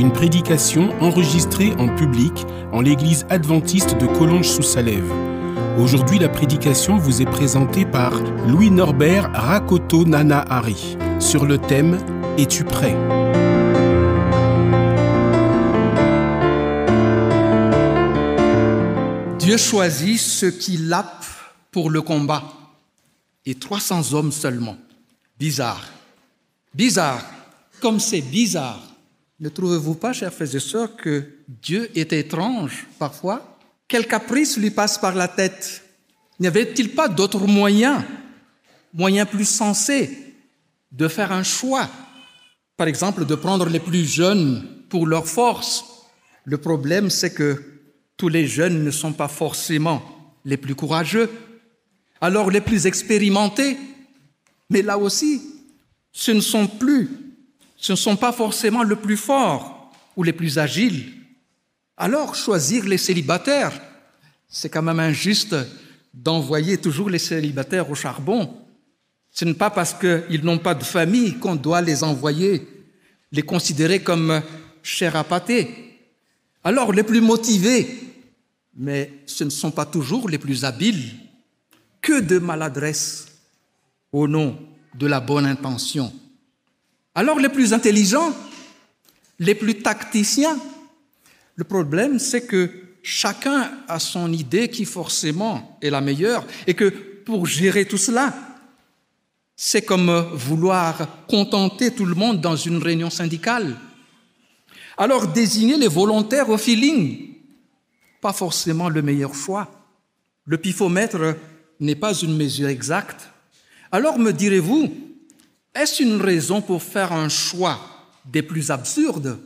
Une prédication enregistrée en public en l'église adventiste de Collonges-sous-Salève. Aujourd'hui, la prédication vous est présentée par Louis Norbert Rakoto Nana Hari sur le thème Es-tu prêt? Dieu choisit ceux qui lapent pour le combat et 300 hommes seulement. Bizarre. Bizarre. Comme c'est bizarre. Ne trouvez-vous pas, chers frères et sœurs, que Dieu est étrange parfois? Quel caprice lui passe par la tête? N'y avait-il pas d'autres moyens, moyens plus sensés, de faire un choix? Par exemple, de prendre les plus jeunes pour leur force. Le problème, c'est que tous les jeunes ne sont pas forcément les plus courageux. Alors les plus expérimentés, mais là aussi, ce ne sont plus ce ne sont pas forcément le plus fort ou les plus agiles. Alors choisir les célibataires, c'est quand même injuste d'envoyer toujours les célibataires au charbon. Ce n'est pas parce qu'ils n'ont pas de famille qu'on doit les envoyer, les considérer comme chers à pâté. Alors les plus motivés, mais ce ne sont pas toujours les plus habiles. Que de maladresse au nom de la bonne intention. Alors les plus intelligents, les plus tacticiens, le problème c'est que chacun a son idée qui forcément est la meilleure et que pour gérer tout cela, c'est comme vouloir contenter tout le monde dans une réunion syndicale. Alors désigner les volontaires au feeling, pas forcément le meilleur choix. Le pifomètre n'est pas une mesure exacte. Alors me direz-vous, est-ce une raison pour faire un choix des plus absurdes?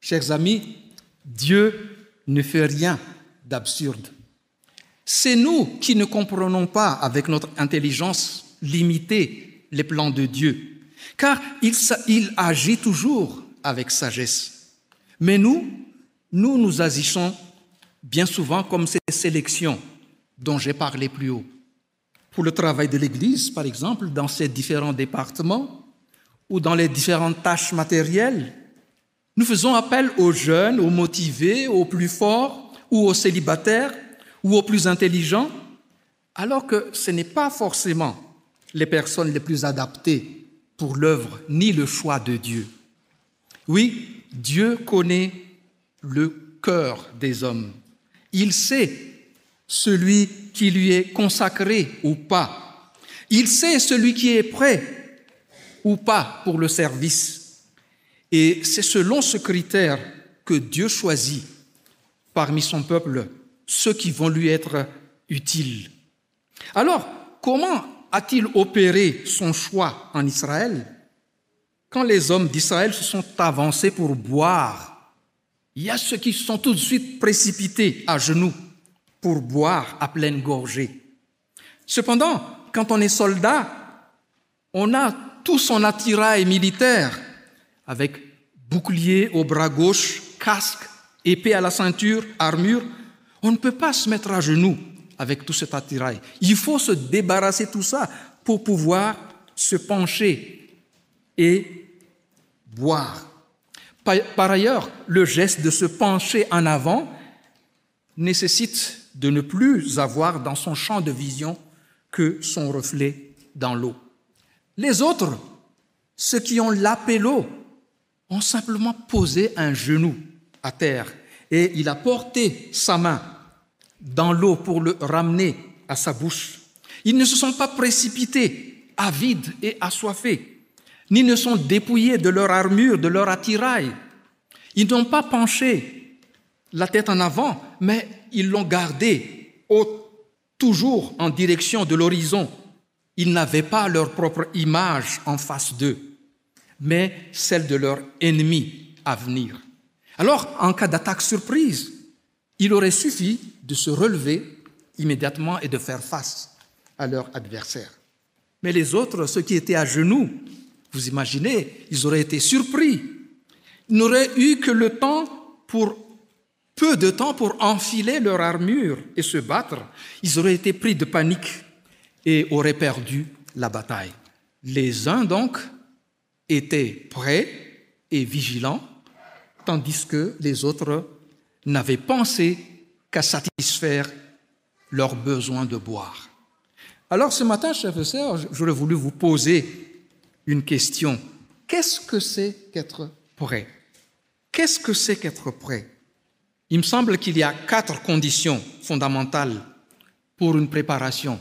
Chers amis, Dieu ne fait rien d'absurde. C'est nous qui ne comprenons pas avec notre intelligence limitée les plans de Dieu, car il, agit toujours avec sagesse. Mais nous, nous nous agissons bien souvent comme ces sélections dont j'ai parlé plus haut pour le travail de l'Église, par exemple, dans ses différents départements ou dans les différentes tâches matérielles. Nous faisons appel aux jeunes, aux motivés, aux plus forts ou aux célibataires ou aux plus intelligents, alors que ce n'est pas forcément les personnes les plus adaptées pour l'œuvre ni le choix de Dieu. Oui, Dieu connaît le cœur des hommes. Il sait celui qui lui est consacré ou pas. Il sait celui qui est prêt ou pas pour le service. Et c'est selon ce critère que Dieu choisit parmi son peuple ceux qui vont lui être utiles. Alors, comment a-t-il opéré son choix en Israël Quand les hommes d'Israël se sont avancés pour boire, il y a ceux qui se sont tout de suite précipités à genoux pour boire à pleine gorgée. Cependant, quand on est soldat, on a tout son attirail militaire avec bouclier au bras gauche, casque, épée à la ceinture, armure. On ne peut pas se mettre à genoux avec tout cet attirail. Il faut se débarrasser de tout ça pour pouvoir se pencher et boire. Par ailleurs, le geste de se pencher en avant nécessite de ne plus avoir dans son champ de vision que son reflet dans l'eau. Les autres, ceux qui ont lapé l'eau, ont simplement posé un genou à terre et il a porté sa main dans l'eau pour le ramener à sa bouche. Ils ne se sont pas précipités, avides et assoiffés, ni ne sont dépouillés de leur armure, de leur attirail. Ils n'ont pas penché la tête en avant, mais ils l'ont gardé toujours en direction de l'horizon. Ils n'avaient pas leur propre image en face d'eux, mais celle de leur ennemi à venir. Alors, en cas d'attaque surprise, il aurait suffi de se relever immédiatement et de faire face à leur adversaire. Mais les autres, ceux qui étaient à genoux, vous imaginez, ils auraient été surpris. Ils n'auraient eu que le temps pour peu de temps pour enfiler leur armure et se battre. Ils auraient été pris de panique et auraient perdu la bataille. Les uns donc étaient prêts et vigilants, tandis que les autres n'avaient pensé qu'à satisfaire leurs besoins de boire. Alors ce matin, chers et sœurs, j'aurais voulu vous poser une question. Qu'est-ce que c'est qu'être prêt? Qu'est-ce que c'est qu'être prêt? Il me semble qu'il y a quatre conditions fondamentales pour une préparation.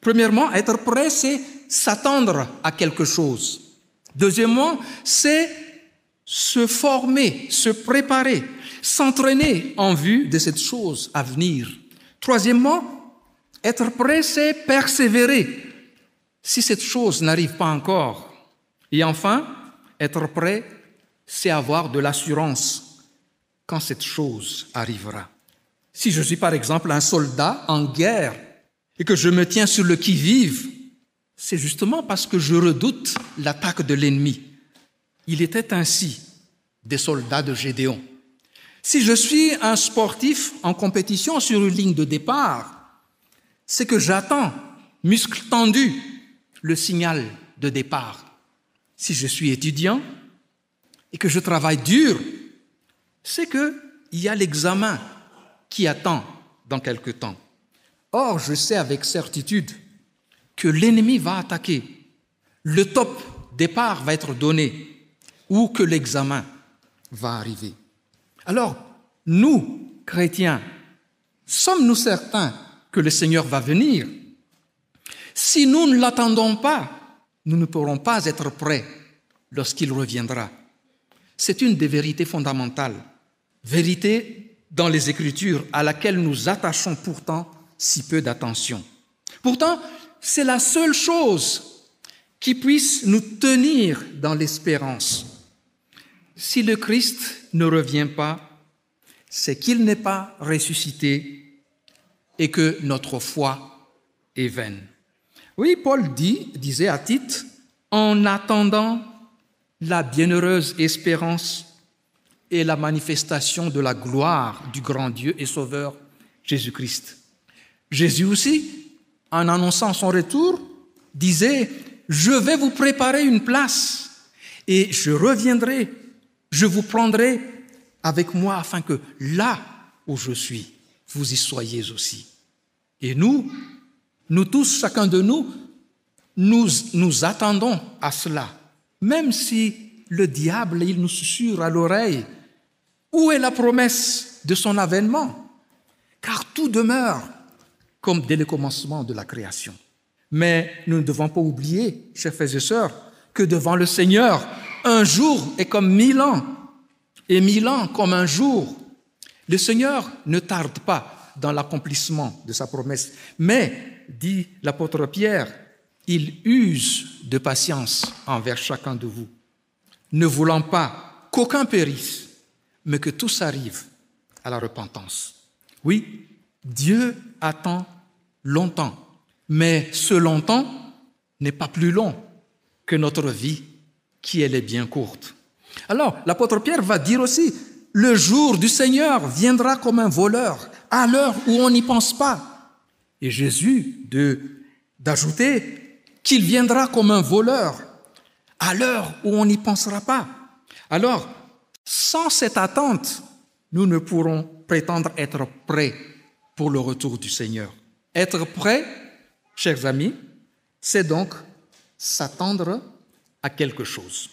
Premièrement, être prêt, c'est s'attendre à quelque chose. Deuxièmement, c'est se former, se préparer, s'entraîner en vue de cette chose à venir. Troisièmement, être prêt, c'est persévérer si cette chose n'arrive pas encore. Et enfin, être prêt, c'est avoir de l'assurance quand cette chose arrivera. Si je suis par exemple un soldat en guerre et que je me tiens sur le qui-vive, c'est justement parce que je redoute l'attaque de l'ennemi. Il était ainsi des soldats de Gédéon. Si je suis un sportif en compétition sur une ligne de départ, c'est que j'attends, muscle tendu, le signal de départ. Si je suis étudiant et que je travaille dur, c'est qu'il y a l'examen qui attend dans quelque temps. Or, je sais avec certitude que l'ennemi va attaquer, le top départ va être donné ou que l'examen va arriver. Alors, nous, chrétiens, sommes-nous certains que le Seigneur va venir? Si nous ne l'attendons pas, nous ne pourrons pas être prêts lorsqu'il reviendra. C'est une des vérités fondamentales, vérité dans les Écritures à laquelle nous attachons pourtant si peu d'attention. Pourtant, c'est la seule chose qui puisse nous tenir dans l'espérance. Si le Christ ne revient pas, c'est qu'il n'est pas ressuscité et que notre foi est vaine. Oui, Paul disait à Tite, en attendant la bienheureuse espérance et la manifestation de la gloire du grand Dieu et Sauveur Jésus-Christ. Jésus aussi, en annonçant son retour, disait, je vais vous préparer une place et je reviendrai je vous prendrai avec moi afin que là où je suis, vous y soyez aussi. Et nous, nous tous, chacun de nous, nous, attendons à cela, même si le diable, il nous susurre à l'oreille, où est la promesse de son avènement? Car tout demeure comme dès le commencement de la création. Mais nous ne devons pas oublier, chers frères et sœurs, que devant le Seigneur, un jour est comme mille ans, et mille ans comme un jour. Le Seigneur ne tarde pas dans l'accomplissement de sa promesse, mais, dit l'apôtre Pierre, il use de patience envers chacun de vous, ne voulant pas qu'aucun périsse, mais que tous arrivent à la repentance. Oui, Dieu attend longtemps, mais ce longtemps n'est pas plus long que notre vie qui elle est bien courte. Alors, l'apôtre Pierre va dire aussi, le jour du Seigneur viendra comme un voleur, à l'heure où on n'y pense pas. Et Jésus d'ajouter qu'il viendra comme un voleur, à l'heure où on n'y pensera pas. Alors, sans cette attente, nous ne pourrons prétendre être prêts pour le retour du Seigneur. Être prêt, chers amis, c'est donc s'attendre à quelque chose.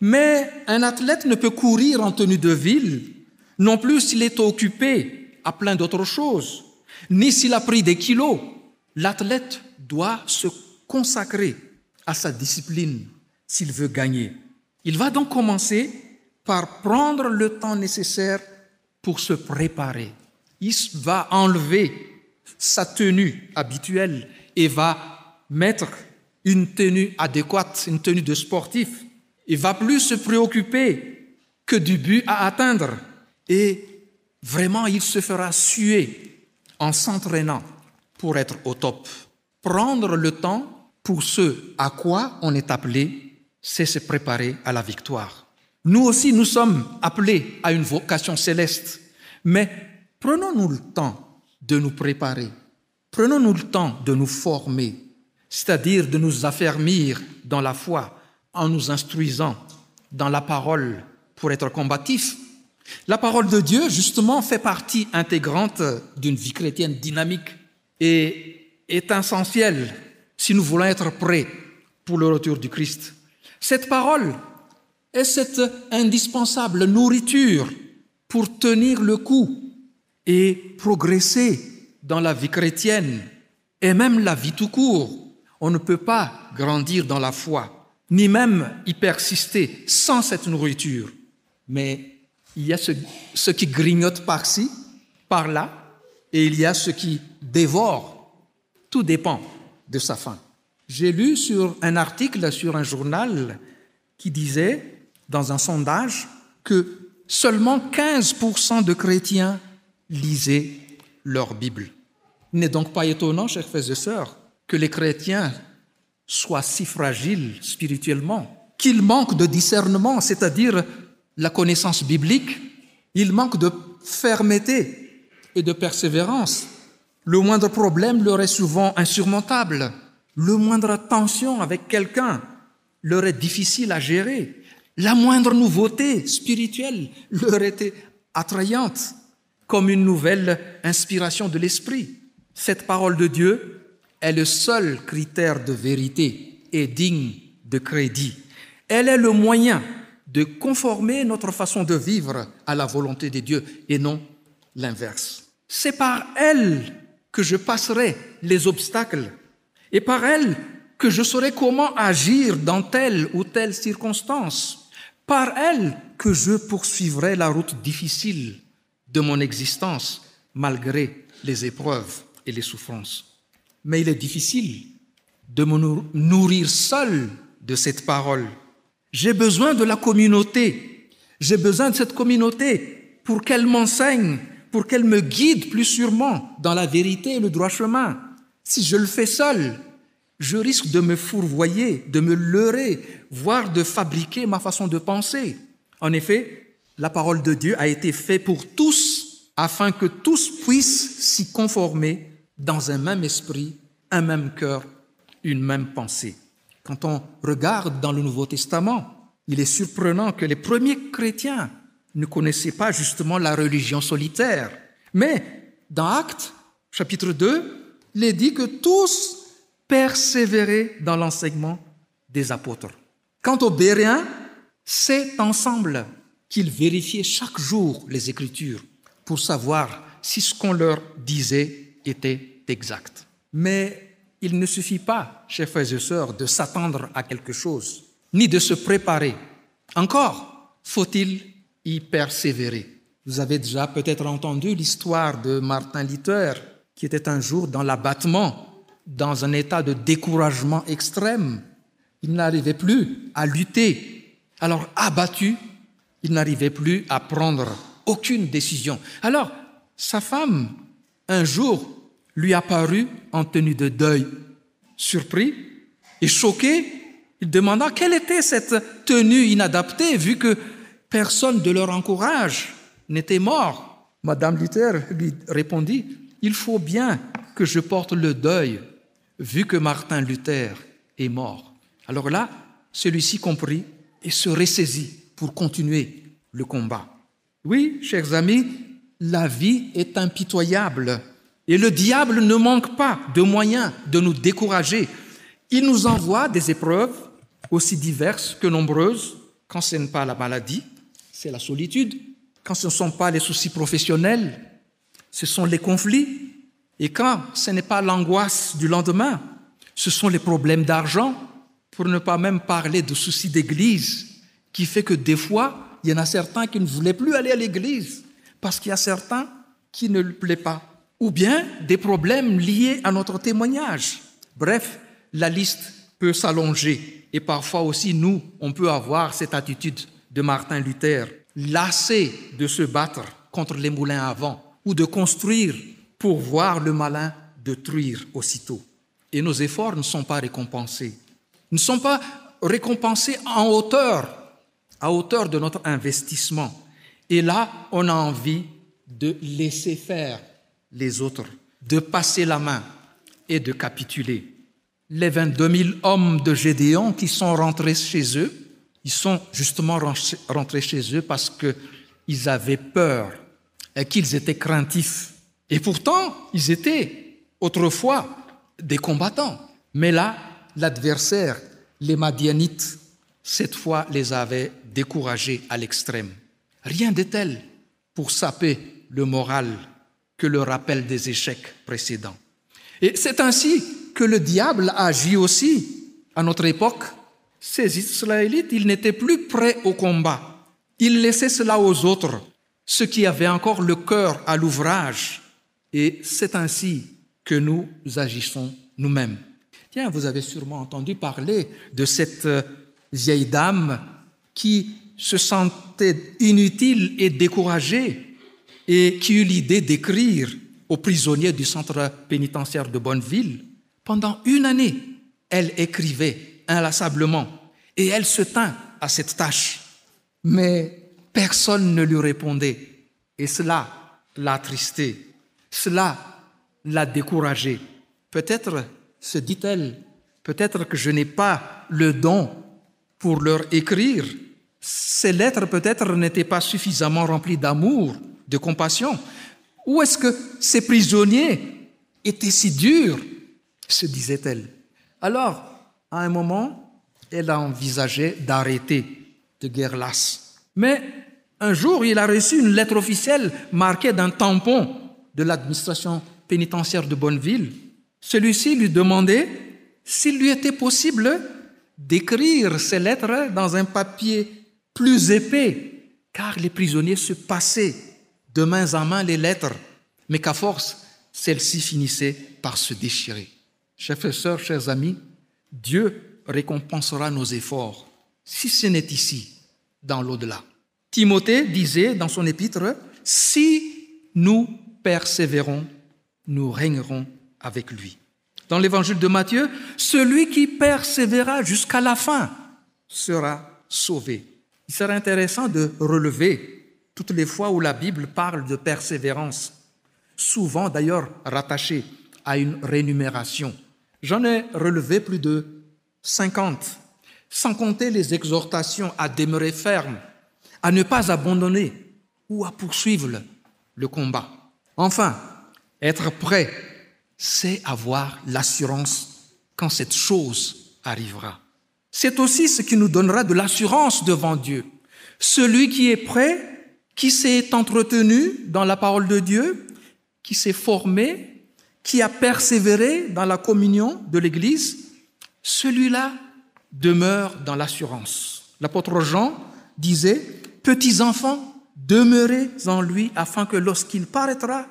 Mais un athlète ne peut courir en tenue de ville, non plus s'il est occupé à plein d'autres choses, ni s'il a pris des kilos. L'athlète doit se consacrer à sa discipline s'il veut gagner. Il va donc commencer par prendre le temps nécessaire pour se préparer. Il va enlever sa tenue habituelle et va mettre une tenue adéquate, une tenue de sportif. Il va plus se préoccuper que du but à atteindre. Et vraiment, il se fera suer en s'entraînant pour être au top. Prendre le temps pour ce à quoi on est appelé, c'est se préparer à la victoire. Nous aussi, nous sommes appelés à une vocation céleste, mais prenons-nous le temps de nous préparer, prenons-nous le temps de nous former, c'est-à-dire de nous affermir dans la foi en nous instruisant dans la parole pour être combatifs. La parole de Dieu, justement, fait partie intégrante d'une vie chrétienne dynamique et est essentielle si nous voulons être prêts pour le retour du Christ. Cette parole est cette indispensable nourriture pour tenir le coup et progresser dans la vie chrétienne et même la vie tout court. On ne peut pas grandir dans la foi, ni même y persister sans cette nourriture. Mais il y a ce, qui grignote par-ci, par-là, et il y a ce qui dévore. Tout dépend de sa faim. J'ai lu sur un article sur un journal qui disait, dans un sondage, que seulement 15% de chrétiens lisaient leur Bible. Il n'est donc pas étonnant, chers frères et sœurs, que les chrétiens soient si fragiles spirituellement, qu'ils manquent de discernement, c'est-à-dire la connaissance biblique, ils manquent de fermeté et de persévérance. Le moindre problème leur est souvent insurmontable. Le moindre tension avec quelqu'un leur est difficile à gérer. La moindre nouveauté spirituelle leur était attrayante, comme une nouvelle inspiration de l'esprit. Cette parole de Dieu est le seul critère de vérité et digne de crédit. Elle est le moyen de conformer notre façon de vivre à la volonté de Dieu et non l'inverse. C'est par elle que je passerai les obstacles et par elle que je saurai comment agir dans telle ou telle circonstance. Par elle que je poursuivrai la route difficile de mon existence malgré les épreuves et les souffrances. Mais il est difficile de me nourrir seul de cette parole j'ai besoin de la communauté. J'ai besoin de cette communauté pour qu'elle m'enseigne, pour qu'elle me guide plus sûrement dans la vérité et le droit chemin. Si je le fais seul, je risque de me fourvoyer, de me leurrer, voire de fabriquer ma façon de penser. En effet, la parole de Dieu a été faite pour tous afin que tous puissent s'y conformer dans un même esprit, un même cœur, une même pensée. Quand on regarde dans le Nouveau Testament, il est surprenant que les premiers chrétiens ne connaissaient pas justement la religion solitaire. Mais dans Actes, chapitre 2, il est dit que tous persévéraient dans l'enseignement des apôtres. Quant aux Béréens, c'est ensemble qu'ils vérifiaient chaque jour les Écritures pour savoir si ce qu'on leur disait était exact. Mais il ne suffit pas, chers frères et sœurs, de s'attendre à quelque chose, ni de se préparer. Encore, faut-il y persévérer. Vous avez déjà peut-être entendu l'histoire de Martin Luther, qui était un jour dans l'abattement, dans un état de découragement extrême. Il n'arrivait plus à lutter. Alors, abattu, il n'arrivait plus à prendre aucune décision. Alors, sa femme, un jour, lui apparut en tenue de deuil. Surpris et choqué, il demanda quelle était cette tenue inadaptée vu que personne de leur encourage n'était mort. Madame Luther lui répondit, il faut bien que je porte le deuil vu que Martin Luther est mort. Alors là, celui-ci comprit et se ressaisit pour continuer le combat. Oui, chers amis, la vie est impitoyable et le diable ne manque pas de moyens de nous décourager. Il nous envoie des épreuves aussi diverses que nombreuses. Quand ce n'est pas la maladie, c'est la solitude. Quand ce ne sont pas les soucis professionnels, ce sont les conflits. Et quand ce n'est pas l'angoisse du lendemain, ce sont les problèmes d'argent, pour ne pas même parler de soucis d'église, qui fait que des fois, il y en a certains qui ne voulaient plus aller à l'église, parce qu'il y a certains qui ne le plaît pas ou bien des problèmes liés à notre témoignage. Bref, la liste peut s'allonger et parfois aussi nous, on peut avoir cette attitude de Martin Luther. lassés de se battre contre les moulins à vent ou de construire pour voir le malin détruire aussitôt. Et nos efforts ne sont pas récompensés. Ne sont pas récompensés en hauteur, à hauteur de notre investissement. Et là, on a envie de laisser faire les autres, de passer la main et de capituler. Les 22 000 hommes de Gédéon qui sont rentrés chez eux, ils sont justement rentrés chez eux parce qu'ils avaient peur et qu'ils étaient craintifs. Et pourtant, ils étaient autrefois des combattants. Mais là, l'adversaire, les Madianites, cette fois les avait découragés à l'extrême. Rien de tel pour saper le moral que le rappel des échecs précédents. Et c'est ainsi que le diable agit aussi à notre époque. Ces Israélites, ils n'étaient plus prêts au combat. Ils laissaient cela aux autres, ceux qui avaient encore le cœur à l'ouvrage. Et c'est ainsi que nous agissons nous-mêmes. Tiens, vous avez sûrement entendu parler de cette euh, vieille dame qui se sentait inutile et découragée et qui eut l'idée d'écrire aux prisonniers du centre pénitentiaire de Bonneville. Pendant une année, elle écrivait inlassablement et elle se tint à cette tâche. Mais personne ne lui répondait et cela l'a attristé, cela l'a découragée. Peut-être, se dit-elle, peut-être que je n'ai pas le don pour leur écrire. Ces lettres peut-être n'étaient pas suffisamment remplies d'amour, de compassion. Où est-ce que ces prisonniers étaient si durs se disait-elle. Alors, à un moment, elle a envisagé d'arrêter de guerre lasse. Mais un jour, il a reçu une lettre officielle marquée d'un tampon de l'administration pénitentiaire de Bonneville. Celui-ci lui demandait s'il lui était possible d'écrire ces lettres dans un papier plus épais, car les prisonniers se passaient de main en main les lettres, mais qu'à force, celles-ci finissaient par se déchirer. Chers sœurs, chers amis, Dieu récompensera nos efforts, si ce n'est ici, dans l'au-delà. Timothée disait dans son épître, si nous persévérons, nous régnerons avec lui. Dans l'évangile de Matthieu, celui qui persévérera jusqu'à la fin sera sauvé. Il serait intéressant de relever toutes les fois où la Bible parle de persévérance, souvent d'ailleurs rattachée à une rémunération. J'en ai relevé plus de 50, sans compter les exhortations à demeurer ferme, à ne pas abandonner ou à poursuivre le combat. Enfin, être prêt, c'est avoir l'assurance quand cette chose arrivera. C'est aussi ce qui nous donnera de l'assurance devant Dieu. Celui qui est prêt, qui s'est entretenu dans la parole de Dieu, qui s'est formé, qui a persévéré dans la communion de l'Église, celui-là demeure dans l'assurance. L'apôtre Jean disait, Petits enfants, demeurez en lui afin que lorsqu'il paraîtra,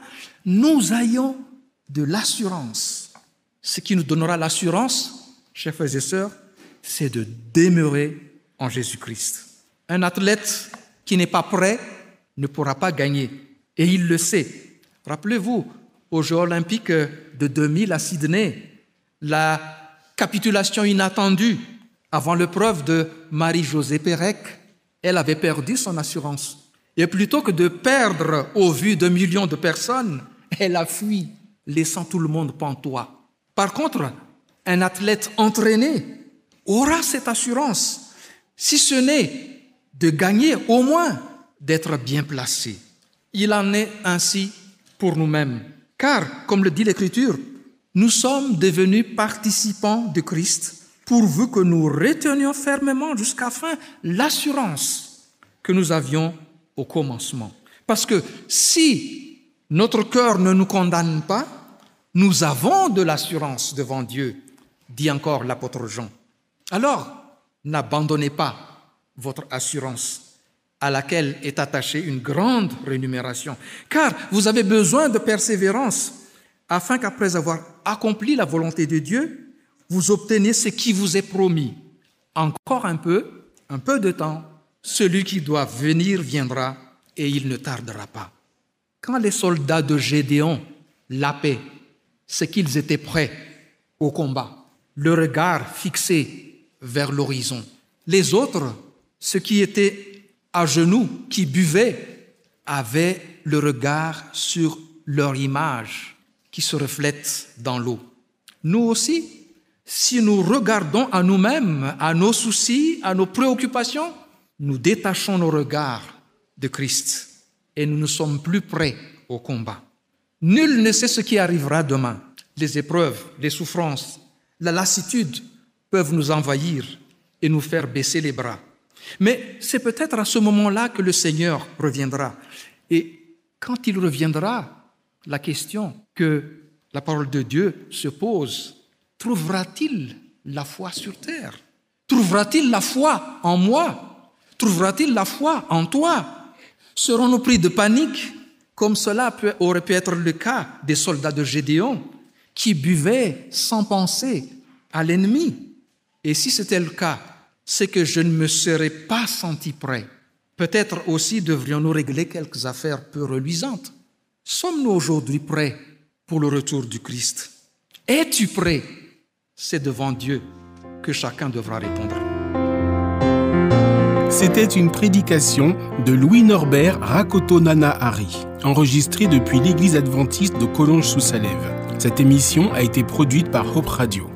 nous ayons de l'assurance. Ce qui nous donnera l'assurance, chers frères et sœurs, c'est de demeurer en Jésus-Christ. Un athlète qui n'est pas prêt ne pourra pas gagner. Et il le sait. Rappelez-vous, aux Jeux olympiques de 2000 à Sydney, la capitulation inattendue avant l'épreuve de Marie-Josée Pérec, elle avait perdu son assurance. Et plutôt que de perdre au vu de millions de personnes, elle a fui, laissant tout le monde pantois. Par contre, un athlète entraîné aura cette assurance, si ce n'est de gagner, au moins d'être bien placé. Il en est ainsi pour nous-mêmes. Car, comme le dit l'Écriture, nous sommes devenus participants de Christ pourvu que nous retenions fermement jusqu'à fin l'assurance que nous avions au commencement. Parce que si notre cœur ne nous condamne pas, nous avons de l'assurance devant Dieu, dit encore l'apôtre Jean. Alors, n'abandonnez pas votre assurance à laquelle est attachée une grande rémunération. Car vous avez besoin de persévérance afin qu'après avoir accompli la volonté de Dieu, vous obteniez ce qui vous est promis. Encore un peu, un peu de temps, celui qui doit venir viendra et il ne tardera pas. Quand les soldats de Gédéon lappaient, c'est qu'ils étaient prêts au combat, le regard fixé vers l'horizon. Les autres, ceux qui étaient à genoux, qui buvaient, avaient le regard sur leur image qui se reflète dans l'eau. Nous aussi, si nous regardons à nous-mêmes, à nos soucis, à nos préoccupations, nous détachons nos regards de Christ et nous ne sommes plus prêts au combat. Nul ne sait ce qui arrivera demain. Les épreuves, les souffrances, la lassitude peuvent nous envahir et nous faire baisser les bras. Mais c'est peut-être à ce moment-là que le Seigneur reviendra. Et quand il reviendra, la question que la parole de Dieu se pose, trouvera-t-il la foi sur terre? Trouvera-t-il la foi en moi? Trouvera-t-il la foi en toi? Serons-nous pris de panique? Comme cela aurait pu être le cas des soldats de Gédéon qui buvaient sans penser à l'ennemi Et si c'était le cas, c'est que je ne me serais pas senti prêt. Peut-être aussi devrions-nous régler quelques affaires peu reluisantes. Sommes-nous aujourd'hui prêts pour le retour du Christ? Es-tu prêt? C'est devant Dieu que chacun devra répondre. C'était une prédication de Louis Norbert Rakoto Nana Hari, enregistrée depuis l'église adventiste de Collonges sous Salève. Cette émission a été produite par Hope Radio.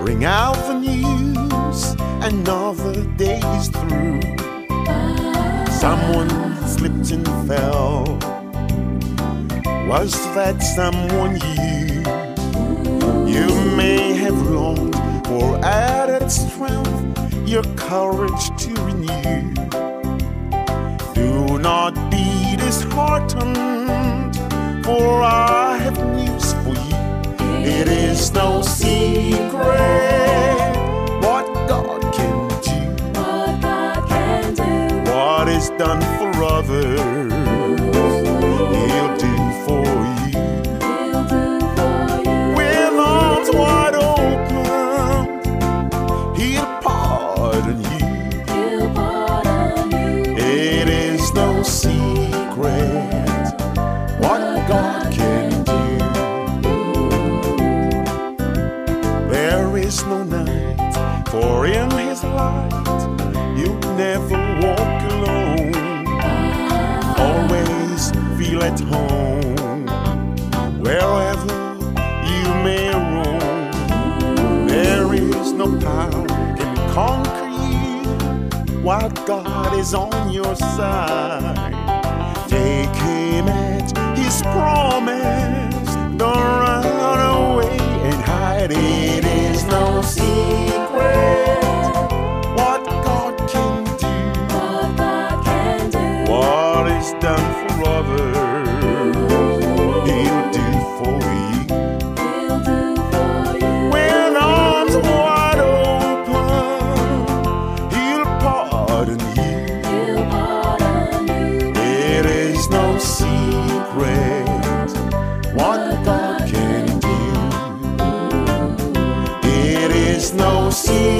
Ring out the news. Another day is through. Someone slipped and fell. Was that someone you? You may have longed for added strength, your courage to renew. Do not be disheartened, for I have news for you. It is no secret what God can do, What God can do, what is done for others. At home wherever you may roam. There is no power conquer you while God is on your side. Take Him at His promise. Don't run away and hide. It is no secret what God can do. What God can do, What is done for others, It is